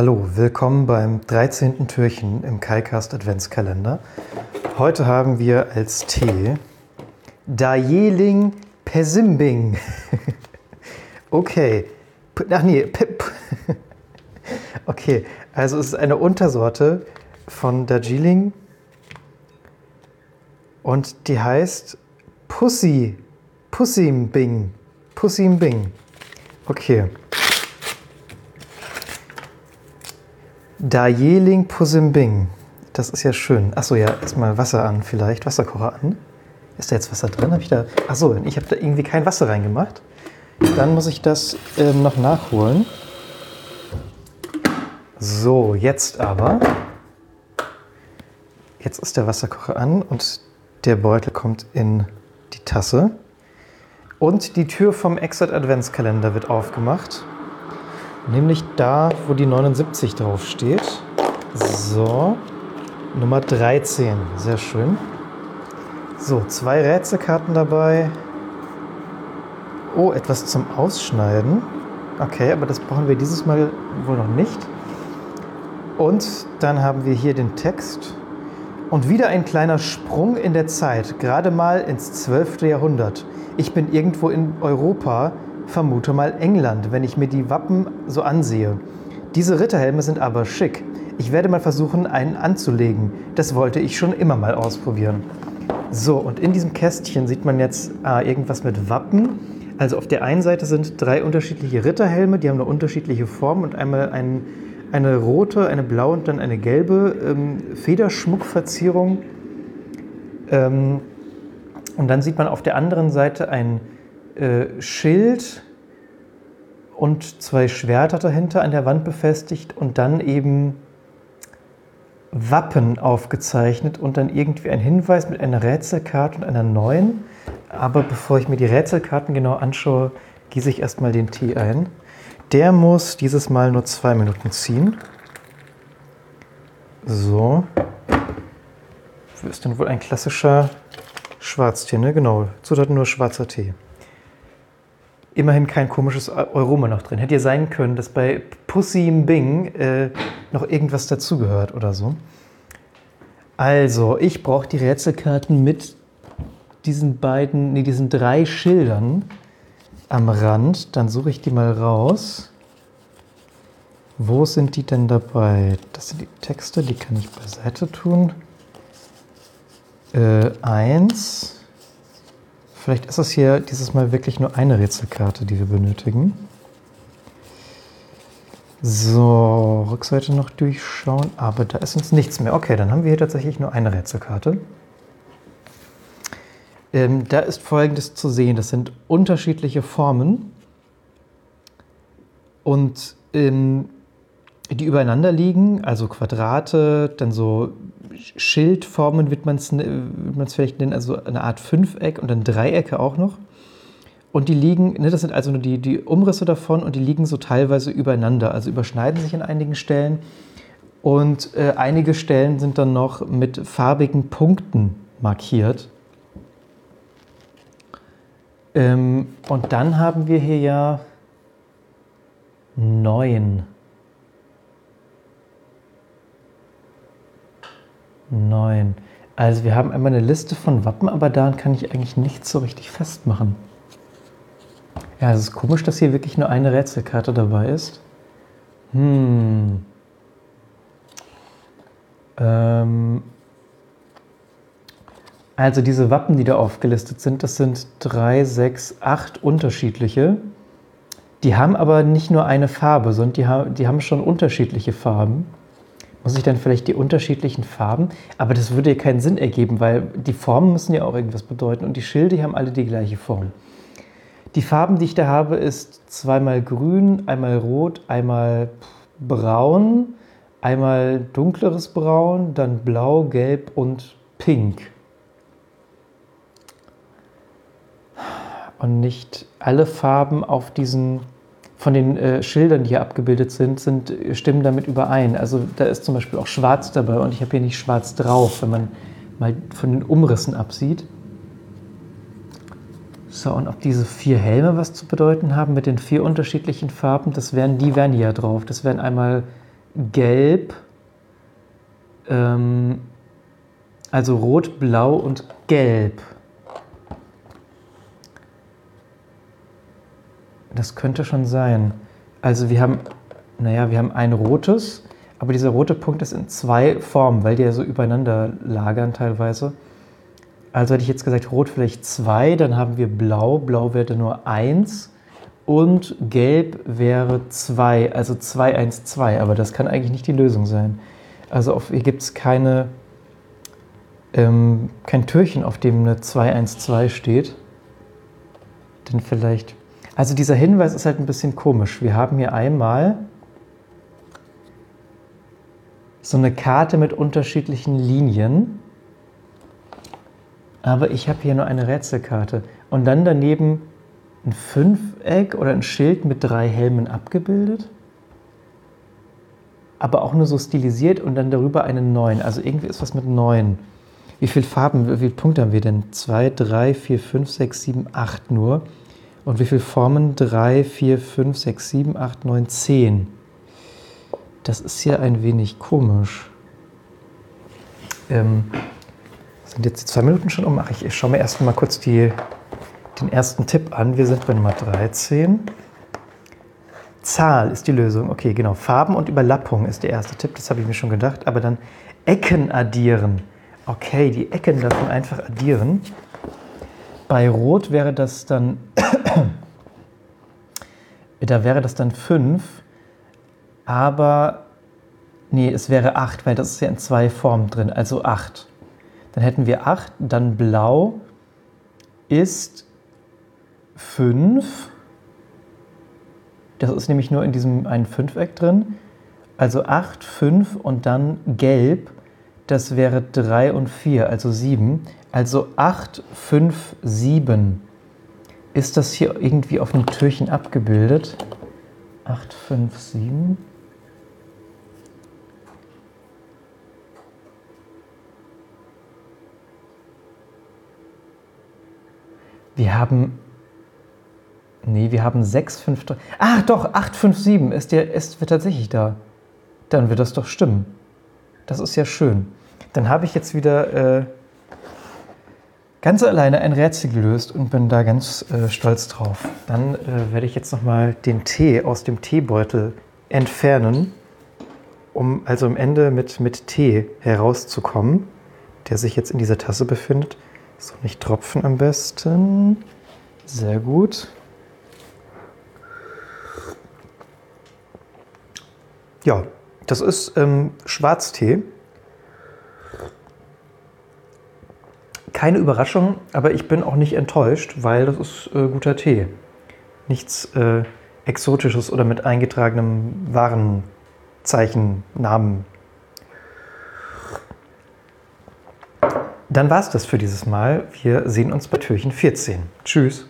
Willkommen beim 13. Türchen im KaiCast Adventskalender. Heute haben wir als Tee Dajeling Pesimbing. okay. Ach nee, Pip. okay, also es ist eine Untersorte von Darjeeling und die heißt Pussy. Pussimbing. Pussimbing. Okay. Dajeling Pusimbing. Das ist ja schön. Achso, ja, erstmal Wasser an vielleicht. Wasserkocher an. Ist da jetzt Wasser drin? Hab ich da. Achso, ich habe da irgendwie kein Wasser reingemacht. Dann muss ich das ähm, noch nachholen. So, jetzt aber. Jetzt ist der Wasserkocher an und der Beutel kommt in die Tasse. Und die Tür vom Exit Adventskalender wird aufgemacht. Nämlich da, wo die 79 drauf steht. So, Nummer 13, sehr schön. So, zwei Rätselkarten dabei. Oh, etwas zum Ausschneiden. Okay, aber das brauchen wir dieses Mal wohl noch nicht. Und dann haben wir hier den Text. Und wieder ein kleiner Sprung in der Zeit, gerade mal ins 12. Jahrhundert. Ich bin irgendwo in Europa, vermute mal England, wenn ich mir die Wappen so ansehe. Diese Ritterhelme sind aber schick. Ich werde mal versuchen, einen anzulegen. Das wollte ich schon immer mal ausprobieren. So, und in diesem Kästchen sieht man jetzt äh, irgendwas mit Wappen. Also auf der einen Seite sind drei unterschiedliche Ritterhelme, die haben eine unterschiedliche Form und einmal ein, eine rote, eine blaue und dann eine gelbe ähm, Federschmuckverzierung. Ähm, und dann sieht man auf der anderen Seite ein äh, Schild und zwei Schwerter dahinter an der Wand befestigt und dann eben Wappen aufgezeichnet und dann irgendwie ein Hinweis mit einer Rätselkarte und einer neuen. Aber bevor ich mir die Rätselkarten genau anschaue, gieße ich erstmal den Tee ein. Der muss dieses Mal nur zwei Minuten ziehen. So. Wo ist denn wohl ein klassischer Schwarztee, ne? Genau. Zutaten nur schwarzer Tee immerhin kein komisches Aroma noch drin. Hätte ja sein können, dass bei Pussy Bing äh, noch irgendwas dazugehört oder so. Also, ich brauche die Rätselkarten mit diesen beiden, nee, diesen drei Schildern am Rand. Dann suche ich die mal raus. Wo sind die denn dabei? Das sind die Texte, die kann ich beiseite tun. Äh, eins. Vielleicht ist es hier dieses Mal wirklich nur eine Rätselkarte, die wir benötigen. So, Rückseite noch durchschauen, aber da ist uns nichts mehr. Okay, dann haben wir hier tatsächlich nur eine Rätselkarte. Ähm, da ist Folgendes zu sehen. Das sind unterschiedliche Formen und ähm, die übereinander liegen, also Quadrate, dann so Schildformen wird man es vielleicht nennen, also eine Art Fünfeck und dann Dreiecke auch noch. Und die liegen, ne, das sind also nur die, die Umrisse davon und die liegen so teilweise übereinander, also überschneiden sich an einigen Stellen. Und äh, einige Stellen sind dann noch mit farbigen Punkten markiert. Ähm, und dann haben wir hier ja neun. Neun. Also wir haben einmal eine Liste von Wappen, aber daran kann ich eigentlich nichts so richtig festmachen. Ja, es ist komisch, dass hier wirklich nur eine Rätselkarte dabei ist. Hm. Ähm. Also diese Wappen, die da aufgelistet sind, das sind drei, sechs, acht unterschiedliche. Die haben aber nicht nur eine Farbe, sondern die haben, die haben schon unterschiedliche Farben muss ich dann vielleicht die unterschiedlichen Farben, aber das würde ja keinen Sinn ergeben, weil die Formen müssen ja auch irgendwas bedeuten und die Schilde haben alle die gleiche Form. Die Farben, die ich da habe, ist zweimal grün, einmal rot, einmal braun, einmal dunkleres Braun, dann blau, gelb und pink. Und nicht alle Farben auf diesen von den äh, Schildern, die hier abgebildet sind, sind, stimmen damit überein. Also da ist zum Beispiel auch schwarz dabei und ich habe hier nicht schwarz drauf, wenn man mal von den Umrissen absieht. So, und ob diese vier Helme was zu bedeuten haben mit den vier unterschiedlichen Farben, das wären, die wären hier drauf. Das wären einmal Gelb, ähm, also Rot, Blau und Gelb. Das könnte schon sein. Also wir haben, naja, wir haben ein rotes, aber dieser rote Punkt ist in zwei Formen, weil die ja so übereinander lagern teilweise. Also hätte ich jetzt gesagt, rot vielleicht zwei, dann haben wir blau, blau wäre nur eins und gelb wäre zwei, also 2, 1, 2, aber das kann eigentlich nicht die Lösung sein. Also auf, hier gibt es keine, ähm, kein Türchen, auf dem eine 2, 1, 2 steht. Denn vielleicht, also dieser Hinweis ist halt ein bisschen komisch. Wir haben hier einmal so eine Karte mit unterschiedlichen Linien aber ich habe hier nur eine Rätselkarte. Und dann daneben ein Fünfeck oder ein Schild mit drei Helmen abgebildet. Aber auch nur so stilisiert und dann darüber eine 9. Also irgendwie ist was mit 9. Wie viele Farben, wie viele Punkte haben wir denn? 2, 3, 4, 5, 6, 7, 8 nur. Und wie viele Formen? 3, 4, 5, 6, 7, 8, 9, 10. Das ist ja ein wenig komisch. Ähm, sind jetzt die zwei Minuten schon um? Ach, ich, ich schaue mir erst mal kurz die, den ersten Tipp an. Wir sind bei Nummer 13. Zahl ist die Lösung. Okay, genau. Farben und Überlappung ist der erste Tipp. Das habe ich mir schon gedacht. Aber dann Ecken addieren. Okay, die Ecken davon einfach addieren. Bei Rot wäre das dann, da wäre das dann 5. Aber, nee, es wäre 8, weil das ist ja in zwei Formen drin. Also 8. Dann hätten wir 8, dann blau ist 5. Das ist nämlich nur in diesem einen Fünfeck drin. Also 8, 5 und dann gelb. Das wäre 3 und 4, also 7. Also 8, 5, 7. Ist das hier irgendwie auf einem Türchen abgebildet? 8, 5, 7. Wir haben. Nee, wir haben 6, 5, 3. Ach doch, 8, 5, 7 ist, der, ist tatsächlich da. Dann wird das doch stimmen. Das ist ja schön. Dann habe ich jetzt wieder äh, ganz alleine ein Rätsel gelöst und bin da ganz äh, stolz drauf. Dann äh, werde ich jetzt nochmal den Tee aus dem Teebeutel entfernen, um also am Ende mit, mit Tee herauszukommen, der sich jetzt in dieser Tasse befindet. So, nicht tropfen am besten. Sehr gut. Ja, das ist ähm, Schwarztee. Keine Überraschung, aber ich bin auch nicht enttäuscht, weil das ist äh, guter Tee. Nichts äh, Exotisches oder mit eingetragenem Warenzeichen, Namen Dann war es das für dieses Mal. Wir sehen uns bei Türchen 14. Tschüss.